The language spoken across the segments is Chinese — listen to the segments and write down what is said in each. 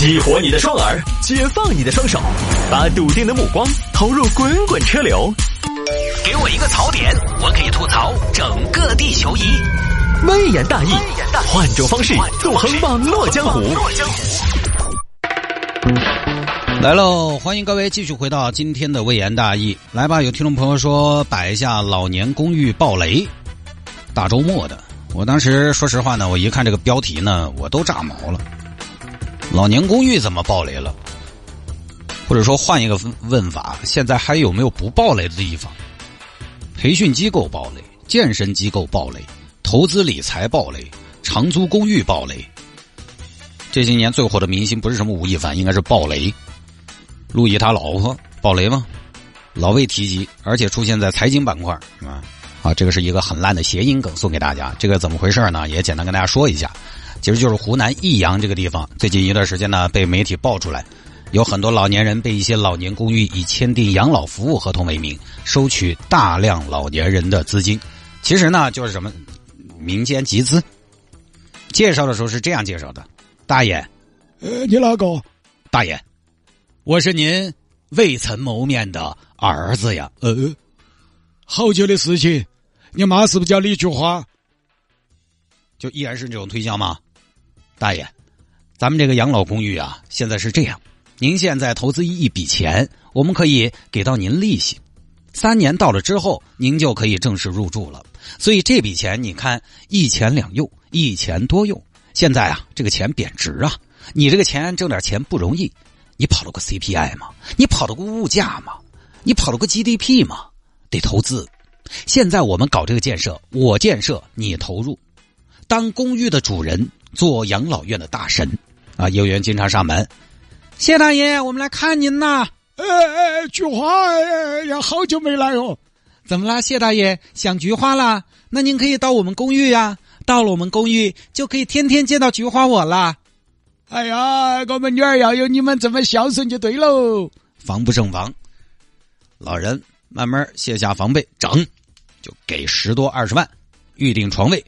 激活你的双耳，解放你的双手，把笃定的目光投入滚滚车流。给我一个槽点，我可以吐槽整个地球仪。微言大义，换种方式纵横网络江湖。来喽，欢迎各位继续回到今天的微言大义。来吧，有听众朋友说摆一下老年公寓暴雷，大周末的。我当时说实话呢，我一看这个标题呢，我都炸毛了。老年公寓怎么暴雷了？或者说换一个问法，现在还有没有不暴雷的地方？培训机构暴雷，健身机构暴雷，投资理财暴雷，长租公寓暴雷。这些年最火的明星不是什么吴亦凡，应该是暴雷。陆毅他老婆暴雷吗？老魏提及，而且出现在财经板块，啊？啊，这个是一个很烂的谐音梗，送给大家。这个怎么回事呢？也简单跟大家说一下。其实就是湖南益阳这个地方，最近一段时间呢，被媒体爆出来，有很多老年人被一些老年公寓以签订养老服务合同为名，收取大量老年人的资金。其实呢，就是什么民间集资。介绍的时候是这样介绍的：大爷，呃，你哪个？大爷，我是您未曾谋面的儿子呀。呃，好久的事情，你妈是不是叫李菊花？就依然是这种推销吗？大爷，咱们这个养老公寓啊，现在是这样：您现在投资一笔钱，我们可以给到您利息，三年到了之后，您就可以正式入住了。所以这笔钱，你看一钱两用，一钱多用。现在啊，这个钱贬值啊，你这个钱挣点钱不容易，你跑了个 CPI 吗？你跑了个物价吗？你跑了个 GDP 吗？得投资。现在我们搞这个建设，我建设，你投入。当公寓的主人，做养老院的大神，啊，业务员经常上门。谢大爷，我们来看您呐。呃哎，菊花呀，好久没来哦。怎么啦，谢大爷想菊花啦？那您可以到我们公寓呀。到了我们公寓，就可以天天见到菊花我啦。哎呀，我们女儿要有你们这么孝顺就对喽。防不胜防，老人慢慢卸下防备，整就给十多二十万，预定床位。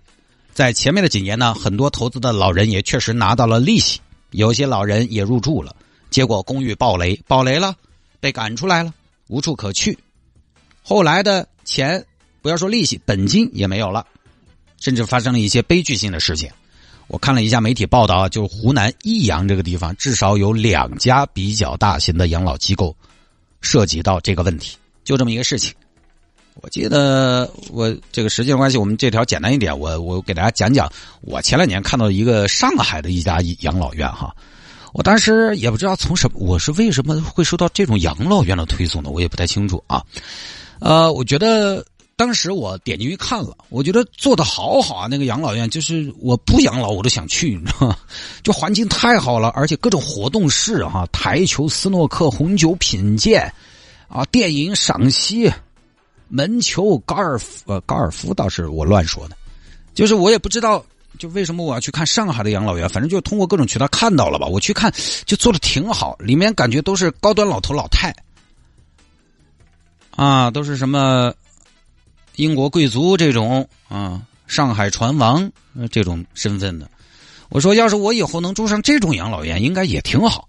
在前面的几年呢，很多投资的老人也确实拿到了利息，有些老人也入住了，结果公寓暴雷，暴雷了，被赶出来了，无处可去。后来的钱，不要说利息，本金也没有了，甚至发生了一些悲剧性的事情。我看了一下媒体报道啊，就湖南益阳这个地方，至少有两家比较大型的养老机构涉及到这个问题，就这么一个事情。我记得我这个时间关系，我们这条简单一点。我我给大家讲讲，我前两年看到一个上海的一家养老院哈，我当时也不知道从什么，我是为什么会收到这种养老院的推送呢？我也不太清楚啊。呃，我觉得当时我点进去看了，我觉得做的好好啊，那个养老院就是我不养老我都想去，你知道吗？就环境太好了，而且各种活动室哈，台球、斯诺克、红酒品鉴啊，电影赏析。门球、高尔夫，呃，高尔夫倒是我乱说的，就是我也不知道，就为什么我要去看上海的养老院，反正就通过各种渠道看到了吧。我去看，就做的挺好，里面感觉都是高端老头老太，啊，都是什么英国贵族这种啊，上海船王这种身份的。我说，要是我以后能住上这种养老院，应该也挺好。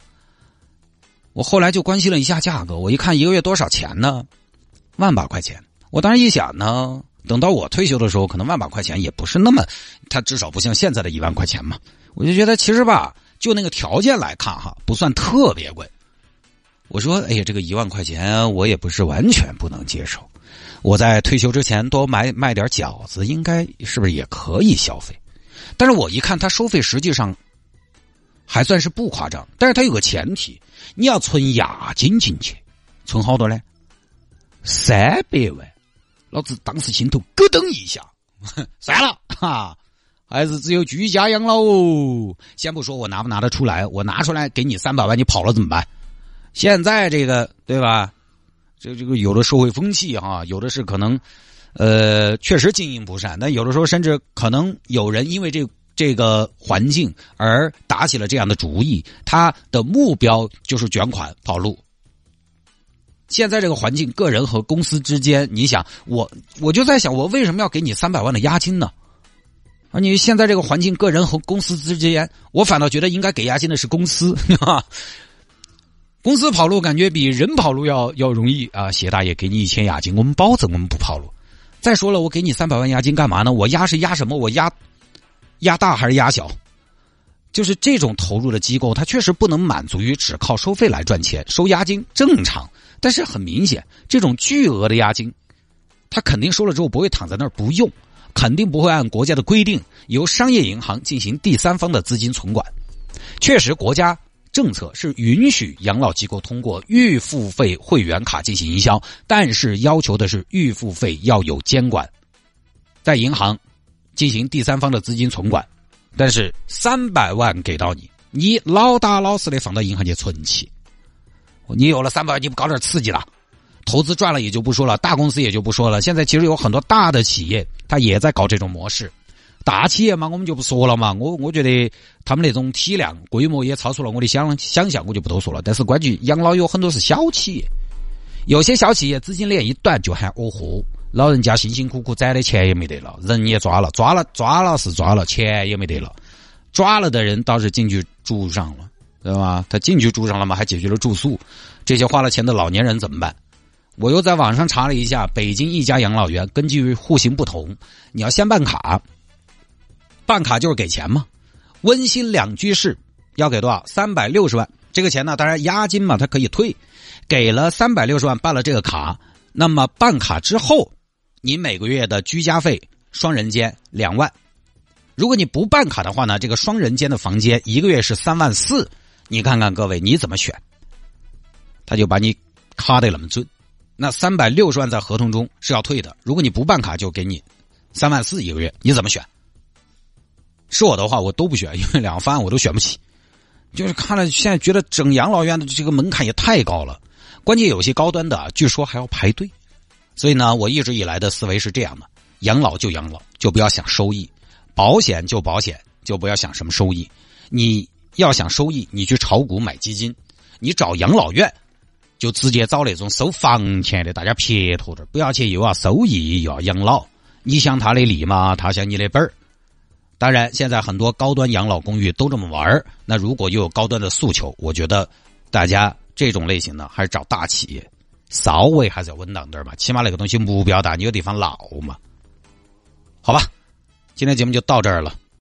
我后来就关心了一下价格，我一看一个月多少钱呢？万把块钱。我当时一想呢，等到我退休的时候，可能万把块钱也不是那么，它至少不像现在的一万块钱嘛。我就觉得其实吧，就那个条件来看哈，不算特别贵。我说，哎呀，这个一万块钱我也不是完全不能接受。我在退休之前多买卖点饺子，应该是不是也可以消费？但是我一看他收费，实际上还算是不夸张。但是他有个前提，你要存押金进去，存好多呢？三百万。老子当时心头咯噔一下，算了哈，还是只有居家养老哦。先不说我拿不拿得出来，我拿出来给你三百万，你跑了怎么办？现在这个对吧？这这个有的社会风气哈，有的是可能，呃，确实经营不善，但有的时候甚至可能有人因为这这个环境而打起了这样的主意，他的目标就是卷款跑路。现在这个环境，个人和公司之间，你想我，我就在想，我为什么要给你三百万的押金呢？而你现在这个环境，个人和公司之间，我反倒觉得应该给押金的是公司，公司跑路感觉比人跑路要要容易啊！谢大爷给你一千押金，我们保证我们不跑路。再说了，我给你三百万押金干嘛呢？我押是押什么？我押押大还是押小？就是这种投入的机构，它确实不能满足于只靠收费来赚钱，收押金正常。但是很明显，这种巨额的押金，他肯定收了之后不会躺在那儿不用。肯定不会按国家的规定由商业银行进行第三方的资金存管。确实，国家政策是允许养老机构通过预付费会员卡进行营销，但是要求的是预付费要有监管，在银行进行第三方的资金存管。但是三百万给到你，你老打老实的放到银行去存起。你有了三百万，你不搞点刺激了？投资赚了也就不说了，大公司也就不说了。现在其实有很多大的企业，它也在搞这种模式。大企业嘛，我们就不说了嘛。我我觉得他们那种体量、规模也超出了我的想想象，我就不多说了。但是关于养老，有很多是小企业，有些小企业资金链一断就喊哦豁，老人家辛辛苦苦攒的钱也没得了，人也抓了，抓了抓了是抓了，钱也没得了。抓了的人倒是进去住上了，对吧？他进去住上了嘛，还解决了住宿。这些花了钱的老年人怎么办？我又在网上查了一下，北京一家养老院，根据户型不同，你要先办卡，办卡就是给钱嘛。温馨两居室要给多少？三百六十万。这个钱呢，当然押金嘛，它可以退。给了三百六十万，办了这个卡，那么办卡之后，你每个月的居家费双人间两万。如果你不办卡的话呢，这个双人间的房间一个月是三万四。你看看各位，你怎么选？他就把你卡的那么准。那三百六十万在合同中是要退的，如果你不办卡，就给你三万四一个月，你怎么选？是我的话，我都不选，因为两个方案我都选不起。就是看了，现在觉得整养老院的这个门槛也太高了，关键有些高端的，据说还要排队。所以呢，我一直以来的思维是这样的：养老就养老，就不要想收益；保险就保险，就不要想什么收益。你要想收益，你去炒股买基金，你找养老院。就直接找那种收房钱的，大家撇脱点，不要去又要收益又要养老。你想他的利嘛，他想你的本儿。当然，现在很多高端养老公寓都这么玩儿。那如果又有高端的诉求，我觉得大家这种类型呢，还是找大企业，稍微还是要稳当点嘛。起码那个东西目标大，你有地方捞嘛。好吧，今天节目就到这儿了。